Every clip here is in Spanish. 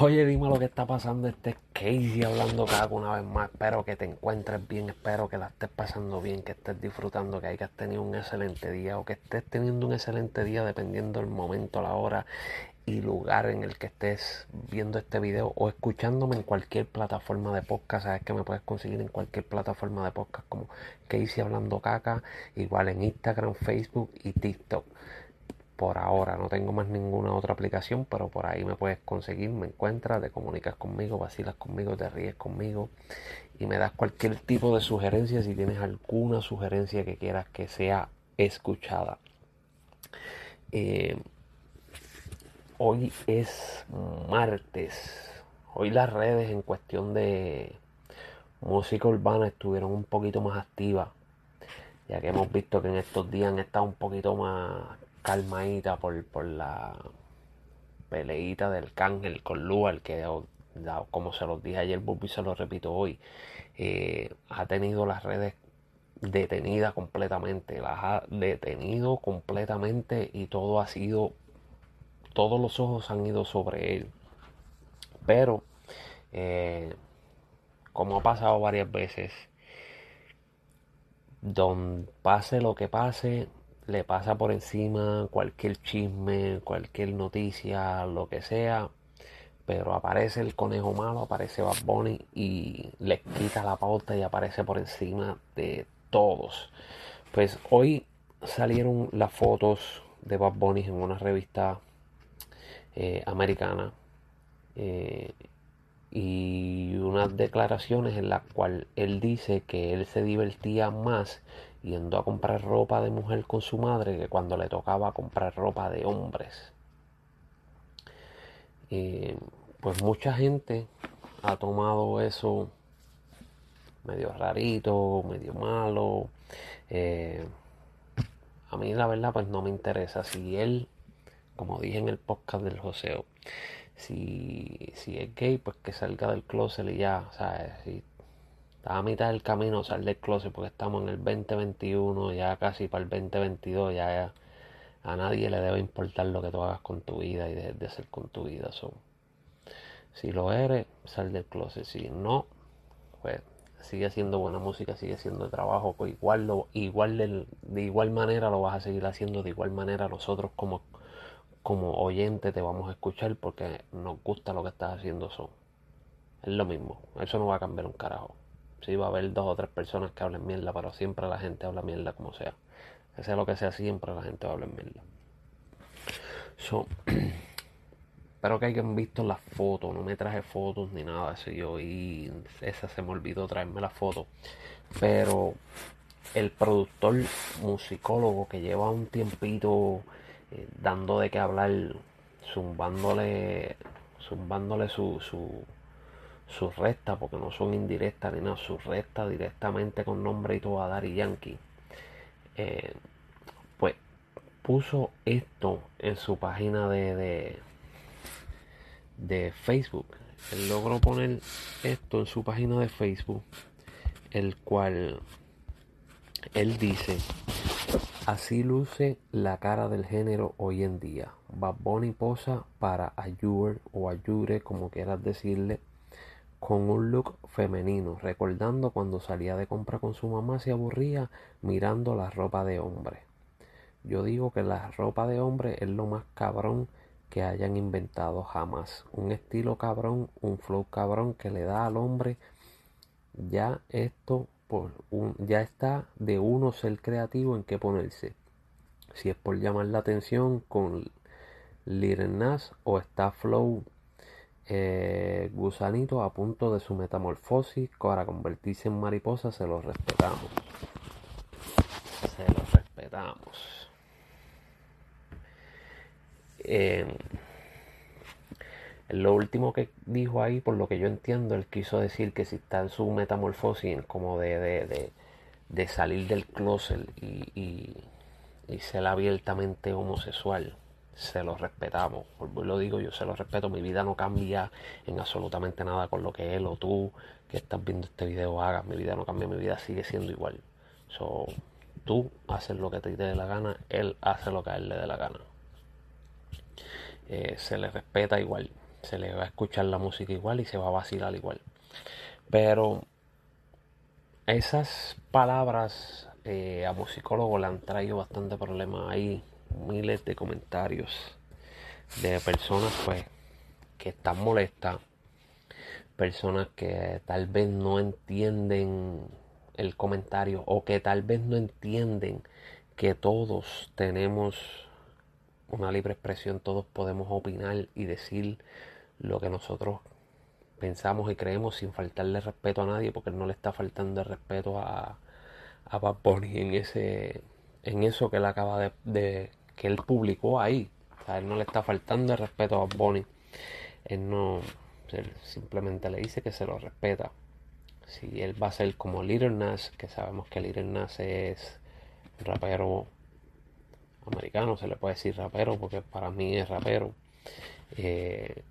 Oye, dime lo que está pasando. Este es Casey hablando cada una vez más. Espero que te encuentres bien, espero que la estés pasando bien, que estés disfrutando, que hayas tenido un excelente día o que estés teniendo un excelente día dependiendo del momento, la hora y lugar en el que estés viendo este video o escuchándome en cualquier plataforma de podcast. Sabes que me puedes conseguir en cualquier plataforma de podcast como Casey Hablando Caca, igual en Instagram, Facebook y TikTok por ahora. No tengo más ninguna otra aplicación, pero por ahí me puedes conseguir, me encuentras, te comunicas conmigo, vacilas conmigo, te ríes conmigo y me das cualquier tipo de sugerencia si tienes alguna sugerencia que quieras que sea escuchada. Eh, hoy es martes. Hoy las redes en cuestión de música urbana estuvieron un poquito más activas, ya que hemos visto que en estos días han estado un poquito más calmadita por, por la peleita del cángel con Lual, que como se los dije ayer, se lo repito hoy, eh, ha tenido las redes detenidas completamente, las ha detenido completamente y todo ha sido, todos los ojos han ido sobre él. Pero, eh, como ha pasado varias veces, donde pase lo que pase, le pasa por encima cualquier chisme, cualquier noticia, lo que sea. Pero aparece el conejo malo, aparece Bad Bunny y le quita la pauta y aparece por encima de todos. Pues hoy salieron las fotos de Bad Bunny en una revista eh, americana eh, y unas declaraciones en las cuales él dice que él se divertía más yendo a comprar ropa de mujer con su madre que cuando le tocaba comprar ropa de hombres. Pues mucha gente ha tomado eso medio rarito, medio malo. Eh, a mí la verdad pues no me interesa. Si él, como dije en el podcast del Joseo, si, si es gay, pues que salga del closet y ya, ¿sabes? Si Está a mitad del camino sal del closet porque estamos en el 2021, ya casi para el 2022, ya, a nadie le debe importar lo que tú hagas con tu vida y de hacer con tu vida. si lo eres, sal del closet. Si no, pues sigue haciendo buena música, sigue haciendo trabajo, pues igual, lo, igual de, de, igual manera lo vas a seguir haciendo, de igual manera nosotros como, como oyente te vamos a escuchar porque nos gusta lo que estás haciendo. son Es lo mismo, eso no va a cambiar un carajo. Sí, va a haber dos o tres personas que hablen mierda, pero siempre la gente habla mierda como sea. Que sea lo que sea, siempre la gente va a hablar mierda. So, espero que hayan visto las fotos. No me traje fotos ni nada. Eso yo y esa se me olvidó traerme la foto. Pero el productor musicólogo que lleva un tiempito eh, dando de qué hablar, zumbándole, zumbándole su, su sus restas, porque no son indirectas ni nada, sus restas directamente con nombre y todo a Dari Yankee, eh, pues puso esto en su página de, de, de Facebook. Él logró poner esto en su página de Facebook, el cual él dice, así luce la cara del género hoy en día. Bad Bunny posa para Ayure o Ayure, como quieras decirle, con un look femenino, recordando cuando salía de compra con su mamá se aburría mirando la ropa de hombre. Yo digo que la ropa de hombre es lo más cabrón que hayan inventado jamás. Un estilo cabrón, un flow cabrón que le da al hombre ya esto por un, ya está de uno ser creativo en qué ponerse. Si es por llamar la atención con Little o está flow eh, gusanito a punto de su metamorfosis para convertirse en mariposa, se lo respetamos. Se lo respetamos. Eh, lo último que dijo ahí, por lo que yo entiendo, él quiso decir que si está en su metamorfosis, como de, de, de, salir del closet y, y, y ser abiertamente homosexual se lo respetamos. Lo digo, yo se lo respeto. Mi vida no cambia en absolutamente nada con lo que él o tú que estás viendo este video hagas. Mi vida no cambia, mi vida sigue siendo igual. So, tú haces lo que te dé la gana, él hace lo que a él le dé la gana. Eh, se le respeta igual. se le va a escuchar la música igual y se va a vacilar igual. Pero esas palabras eh, a musicólogos le han traído bastante problema. Hay miles de comentarios de personas pues que están molestas, personas que tal vez no entienden el comentario o que tal vez no entienden que todos tenemos una libre expresión, todos podemos opinar y decir lo que nosotros pensamos y creemos sin faltarle respeto a nadie, porque no le está faltando el respeto a, a Bad Bunny en ese en eso que él acaba de, que él publicó ahí. a él no le está faltando el respeto a Bunny. Él no simplemente le dice que se lo respeta. Si él va a ser como Little Nas, que sabemos que Little Nas es rapero americano, se le puede decir rapero porque para mí es rapero, eh,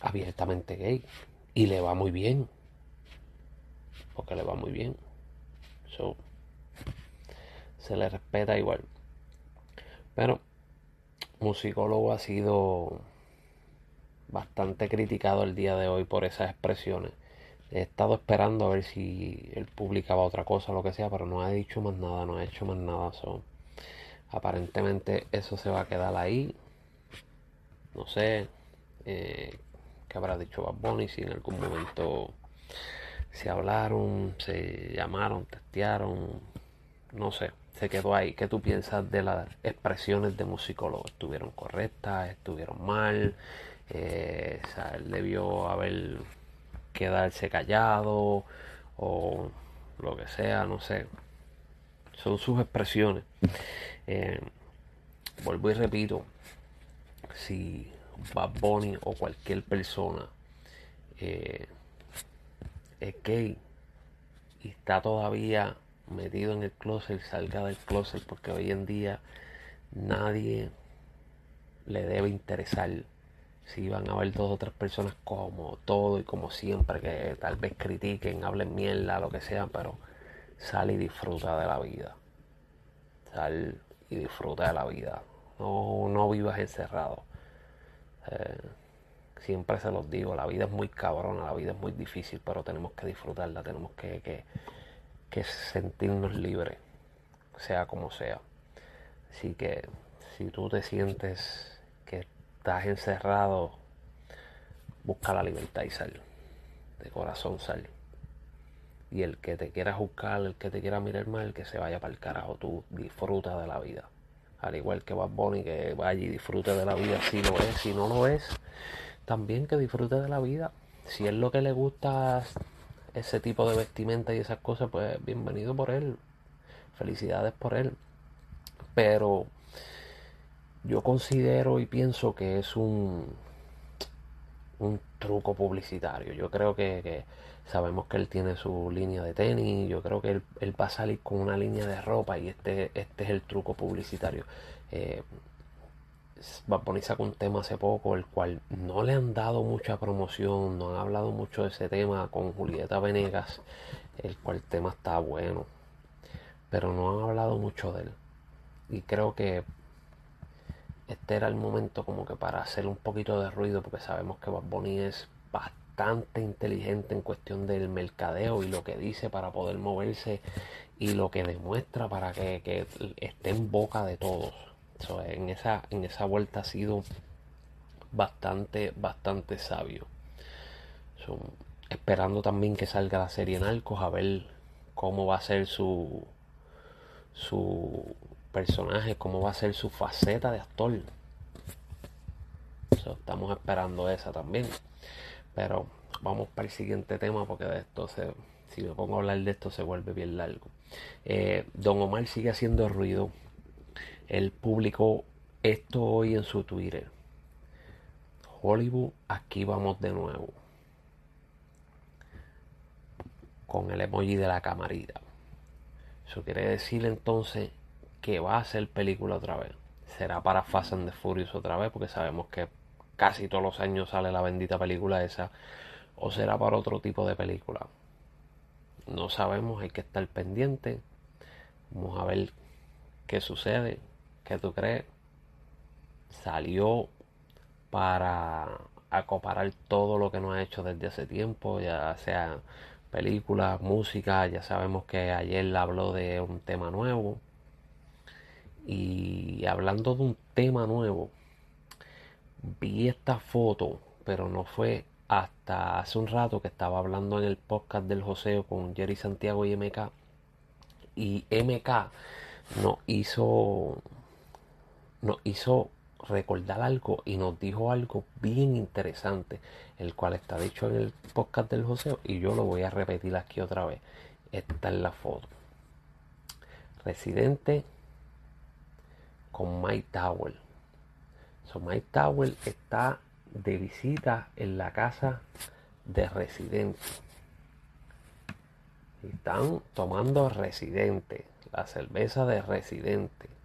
abiertamente gay. Y le va muy bien. Porque le va muy bien. se le respeta igual. Pero musicólogo ha sido bastante criticado el día de hoy por esas expresiones. He estado esperando a ver si él publicaba otra cosa lo que sea, pero no ha dicho más nada, no ha hecho más nada. aparentemente eso se va a quedar ahí. No sé eh, qué habrá dicho Bad Bunny, si en algún momento se hablaron, se llamaron, testearon, no sé, se quedó ahí. ¿Qué tú piensas de las expresiones de musicólogo? ¿Estuvieron correctas? ¿Estuvieron mal? Eh, debió haber quedarse callado o lo que sea, no sé. Son sus expresiones. Eh, vuelvo y repito, si Bad Bunny o cualquier persona eh, es gay y está todavía metido en el closet, salga del closet porque hoy en día nadie le debe interesar si van a haber dos o tres personas como todo y como siempre, que tal vez critiquen, hablen mierda, lo que sea, pero sal y disfruta de la vida. Sal y disfruta de la vida. No, no vivas encerrado. Eh, siempre se los digo, la vida es muy cabrona, la vida es muy difícil, pero tenemos que disfrutarla, tenemos que, que, que sentirnos libres, sea como sea. Así que si tú te sientes que estás encerrado, busca la libertad y sal. De corazón sal. Y el que te quiera juzgar, el que te quiera mirar mal, que se vaya para el carajo. Tú disfruta de la vida. Al igual que Bad Bunny, que vaya y disfrute de la vida si lo es. Si no lo es, también que disfrute de la vida. Si es lo que le gusta ese tipo de vestimenta y esas cosas, pues bienvenido por él. Felicidades por él. Pero yo considero y pienso que es un, un truco publicitario. Yo creo que, sabemos que él tiene su línea de tenis, yo creo que él, va a salir con una línea de ropa y este, este es el truco publicitario. Eh, va a ponerse un tema hace poco, el cual no le han dado mucha promoción, no han hablado mucho de ese tema con Julieta Venegas, el cual tema está bueno, pero no han hablado mucho de él. Y creo que este era el momento como que para hacer un poquito de ruido porque sabemos que Bad Bunny es bastante inteligente en cuestión del mercadeo y lo que dice para poder moverse y lo que demuestra para que, esté en boca de todos. En, esa, en esa vuelta ha sido bastante, bastante sabio. esperando también que salga la serie Narcos a ver cómo va a ser su, su personaje, cómo va a ser su faceta de actor. estamos esperando esa también. Pero vamos para el siguiente tema porque de esto se, si me pongo a hablar de esto se vuelve bien largo. Eh, Don Omar sigue haciendo ruido. Él publicó esto hoy en su Twitter. Hollywood, aquí vamos de nuevo. Con el emoji de la camarita. Eso quiere decir entonces que va a ser película otra vez. Será para Fast and the Furious otra vez, porque sabemos que casi todos los años sale la bendita película esa. O será para otro tipo de película. No sabemos, hay que estar pendiente. Vamos a ver qué sucede. ¿Qué tú crees? Salió para acoparar todo lo que nos ha hecho desde hace tiempo, ya sea películas, música, ya sabemos que ayer habló de un tema nuevo. Y hablando de un tema nuevo, vi esta foto, pero no fue hasta hace un rato que estaba hablando en el podcast del Joseo con Jerry Santiago y MK. Y MK nos hizo, nos hizo recordar algo y nos dijo algo bien interesante, el cual está dicho en el podcast del Joseo y yo lo voy a repetir aquí otra vez. Está en la foto. Residente con Mike Tower. So Mike Tower está de visita en la casa de Residente. están tomando Residente, la cerveza de Residente.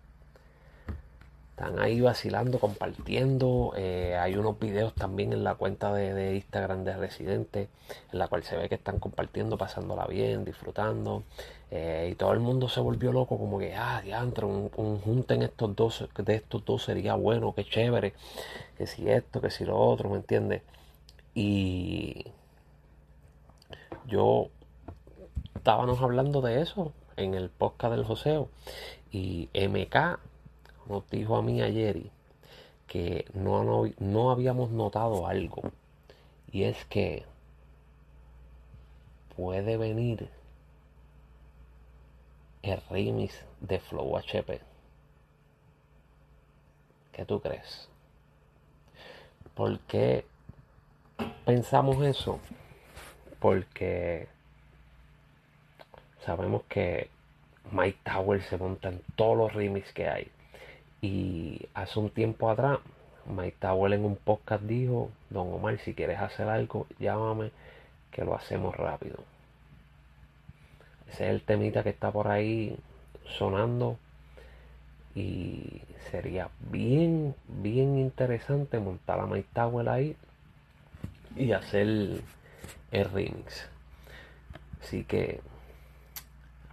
Están ahí vacilando, compartiendo. Eh, hay unos videos también en la cuenta de, Instagram de Residente, en la cual se ve que están compartiendo, pasándola bien, disfrutando. Eh, y todo el mundo se volvió loco, como que, ah, diantre, un, un junten estos dos, de estos dos sería bueno, qué chévere. Que si esto, que si lo otro, ¿me entiendes? Y yo estábamos hablando de eso en el podcast del Joseo. Y MK nos dijo a mí ayer que no, no, habíamos notado algo. Y es que puede venir el remix de Flow HP. ¿Qué tú crees? ¿Por qué pensamos eso? Porque sabemos que Mike Tower se monta en todos los remix que hay. Y hace un tiempo atrás, Mike Tower en un podcast dijo, Don Omar, si quieres hacer algo, llámame, que lo hacemos rápido. Ese es el temita que está por ahí sonando. Y sería bien, bien interesante montar a Mike Tower ahí y hacer el remix. Así que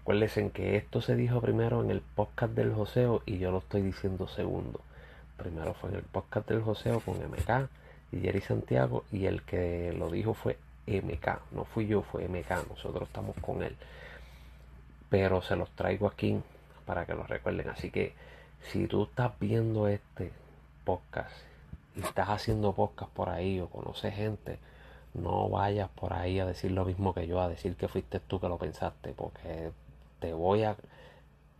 Acuérdense que esto se dijo primero en el podcast del Joseo y yo lo estoy diciendo segundo. Primero fue en el podcast del Joseo con MK y Jerry Santiago y el que lo dijo fue MK. No fui yo, fue MK. Nosotros estamos con él. Pero se los traigo aquí para que lo recuerden. Así que si tú estás viendo este podcast y estás haciendo podcast por ahí o conoces gente, no vayas por ahí a decir lo mismo que yo, a decir que fuiste tú que lo pensaste, porque te voy a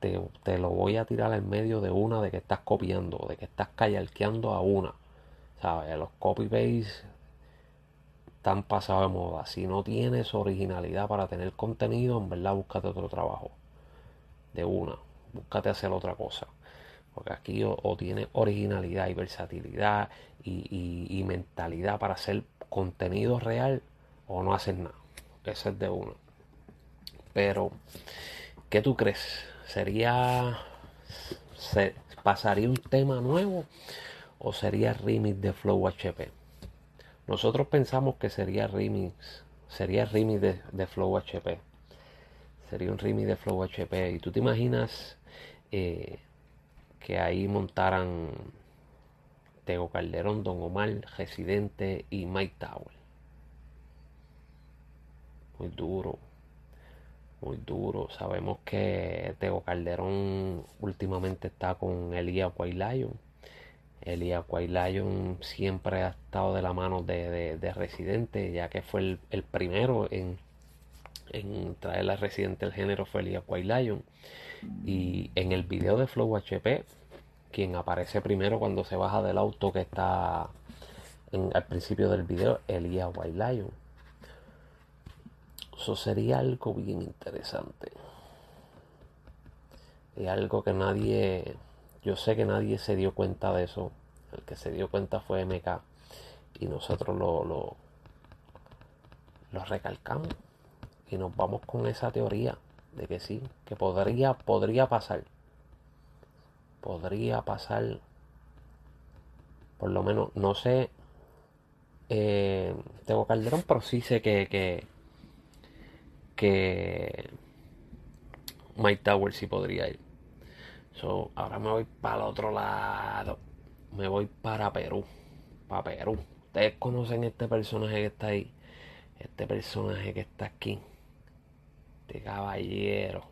te, lo voy a tirar en medio de una de que estás copiando, de que estás callarqueando a una. ¿Sabes? Los copy paste están pasados de moda. Si no tienes originalidad para tener contenido, en verdad búscate otro trabajo. De una. Búscate hacer otra cosa. Porque aquí o, tienes originalidad y versatilidad y, y, mentalidad para hacer contenido real o no hacer nada. Ese es de una. Pero ¿Qué tú crees? ¿Sería. Se, ¿Pasaría un tema nuevo o sería remix de Flow HP? Nosotros pensamos que sería remix. Sería remix de, Flow HP. Sería un remix de Flow HP. Y tú te imaginas eh, que ahí montaran Tego Calderón, Don Omar, Residente y Mike Tower. Muy duro muy duro. Sabemos que Teo Calderón últimamente está con Lion. Elia White Lion siempre ha estado de la mano de, Residente, ya que fue el, primero en, en traer a Residente el género fue White Lion. Y en el video de Flow HP, quien aparece primero cuando se baja del auto que está al principio del video, White Lion eso sería algo bien interesante. Y algo que nadie, yo sé que nadie se dio cuenta de eso. El que se dio cuenta fue MK. Y nosotros lo, lo, lo recalcamos. Y nos vamos con esa teoría de que sí, que podría, podría pasar. Podría pasar. Por lo menos, no sé. Eh, tengo Calderón, pero sí sé que Mike Tower sí podría ir. So, ahora me voy para el otro lado. Me voy para Perú. Para Perú. ustedes conocen este personaje que está ahí, este personaje que está aquí, este caballero,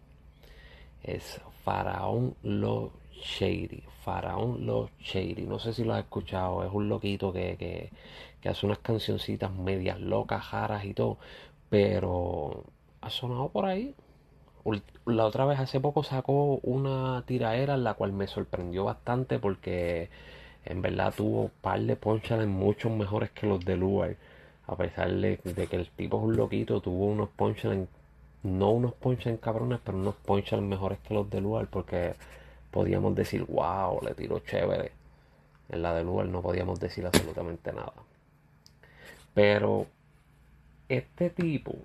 es Faraón Lo Shady. Faraón Lo Shady. No sé si lo has escuchado. Es un loquito que, que, que hace unas cancioncitas medias locas, jaras y todo. Pero ha sonado por ahí. La otra vez hace poco sacó una tiraera la cual me sorprendió bastante porque en verdad tuvo un par de punchlines mucho mejores que los de Luar. A pesar de, que el tipo es un loquito, tuvo unos punchlines, no unos punchlines cabrones, pero unos punchlines mejores que los de Luar porque podíamos decir, wow, le tiró chévere. En la de Luar no podíamos decir absolutamente nada. Pero este tipo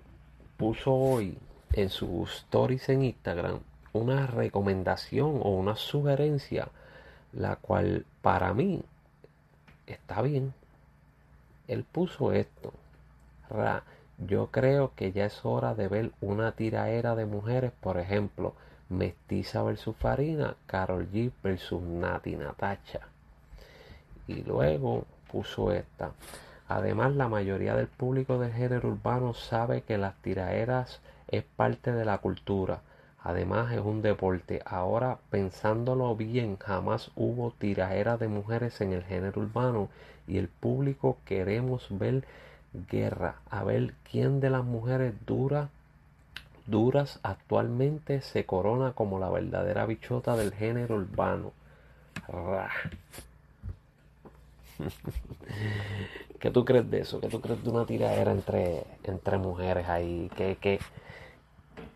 puso hoy en sus stories en Instagram una recomendación o una sugerencia la cual para mí está bien. Él puso esto. Ra, yo creo que ya es hora de ver una tiraera de mujeres, por ejemplo, Mestiza versus Farina, Carol G versus Nati Natacha. Y luego puso esta. Además, la mayoría del público del género urbano sabe que las tiraeras es parte de la cultura. Además, es un deporte. Ahora, pensándolo bien, jamás hubo tiraeras de mujeres en el género urbano y el público queremos ver guerra, a ver quién de las mujeres dura, duras actualmente se corona como la verdadera bichota del género urbano. ¿Qué tú crees de eso? ¿Qué tú crees de una tiradera entre, entre mujeres ahí? ¿Qué, qué,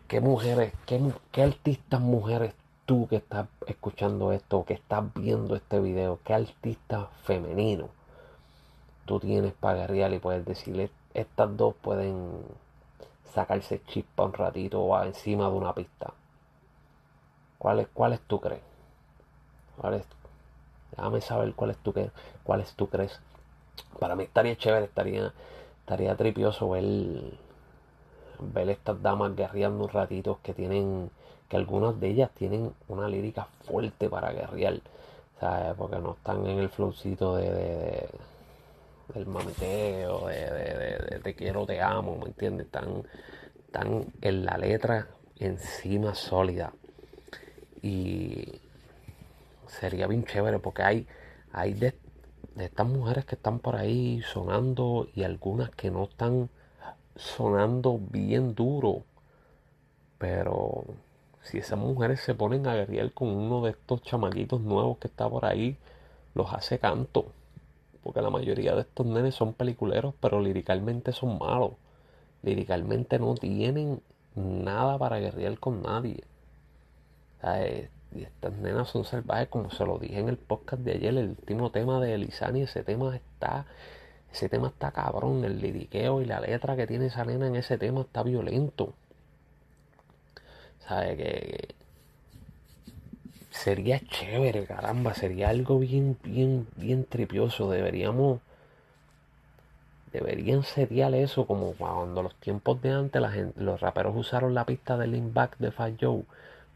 qué mujeres, qué, qué artistas mujeres tú que estás escuchando esto, que estás viendo este video, qué artista femenino tú tienes para guerrear y puedes decirle, estas dos pueden sacarse chispa un ratito o encima de una pista? ¿Cuáles, cuáles tú crees? ¿Cuáles, Déjame saber cuál es tu, cuál tú crees. Para mí estaría chévere, estaría, estaría tripioso ver, ver estas damas guerreando un ratito que tienen, que algunas de ellas tienen una lírica fuerte para guerrear, ¿sabes? Porque no están en el flowcito de, de, del mameteo, de, de, te quiero, te amo, ¿me entiendes? Están, están en la letra encima sólida. Y sería bien chévere porque hay, hay de, estas mujeres que están por ahí sonando y algunas que no están sonando bien duro. Pero si esas mujeres se ponen a guerrear con uno de estos chamaquitos nuevos que está por ahí, los hace canto. Porque la mayoría de estos nenes son peliculeros, pero liricalmente son malos. Liricalmente no tienen nada para guerrear con nadie. Y estas nenas son salvajes, como se lo dije en el podcast de ayer, el último tema de Elizani, ese tema está, ese tema está cabrón, el liriqueo y la letra que tiene esa nena en ese tema está violento. ¿Sabe que sería chévere, caramba, sería algo bien, bien, bien tripioso. Deberíamos, deberían serial eso, como cuando los tiempos de antes los raperos usaron la pista del Back de Fat Joe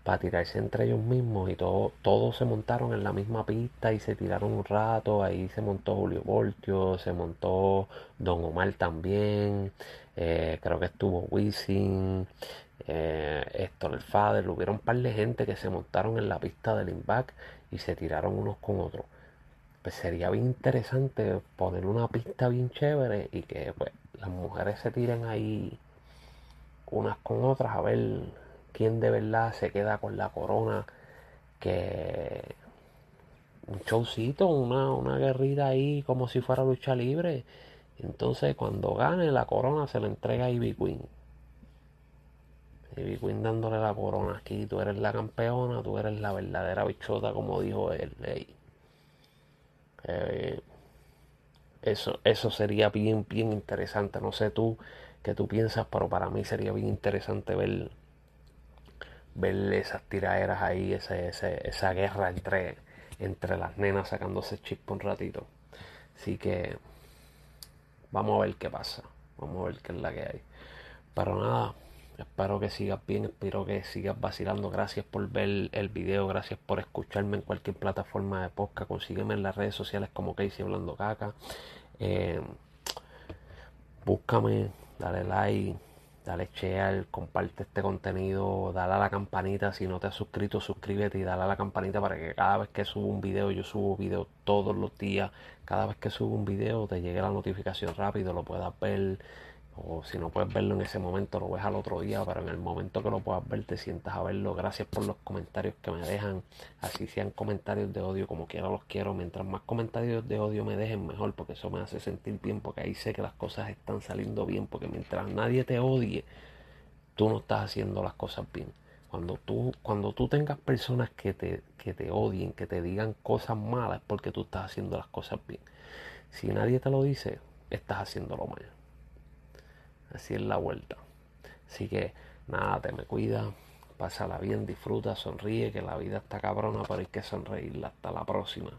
para tirarse entre ellos mismos y todo, todos se montaron en la misma pista y se tiraron un rato, ahí se montó Julio Voltio, se montó Don Omar también, eh, creo que estuvo Wisin, eh, el Fader, hubieron un par de gente que se montaron en la pista del Impact y se tiraron unos con otros. Pues sería bien interesante poner una pista bien chévere y que pues las mujeres se tiren ahí unas con otras a ver quién de verdad se queda con la corona, que un showcito, una, una ahí como si fuera lucha libre. Entonces cuando gane la corona se la entrega a Ivy Queen. Queen dándole la corona aquí, tú eres la campeona, tú eres la verdadera bichota como dijo él. Eh, eso, eso sería bien, bien interesante. No sé tú qué tú piensas, pero para mí sería bien interesante ver ver esas tiraderas ahí, ese, esa guerra entre, entre las nenas sacándose chispa un ratito. Así que vamos a ver qué pasa, vamos a ver qué es la que hay. Pero nada, espero que sigas bien, espero que sigas vacilando. Gracias por ver el video, gracias por escucharme en cualquier plataforma de podcast. Consígueme en las redes sociales como Casey Hablando Caca. Eh, búscame, dale like, dale share, comparte este contenido, dale a la campanita, si no te has suscrito, suscríbete y dale a la campanita para que cada vez que subo un video, yo subo video todos los días, cada vez que subo un video te llegue la notificación rápido, lo puedas ver o si no puedes verlo en ese momento, lo ves al otro día, pero en el momento que lo puedas ver, te sientas a verlo. Gracias por los comentarios que me dejan, así sean comentarios de odio, como quiera los quiero. Mientras más comentarios de odio me dejen, mejor, porque eso me hace sentir bien, porque ahí sé que las cosas están saliendo bien, porque mientras nadie te odie, tú no estás haciendo las cosas bien. Cuando tú, cuando tú tengas personas que te, que te odien, que te digan cosas malas, es porque tú estás haciendo las cosas bien. Si nadie te lo dice, estás haciéndolo mal. Así es la vuelta. Así que nada, te me cuida, pásala bien, disfruta, sonríe, que la vida está cabrona, pero hay que sonreírla. Hasta la próxima.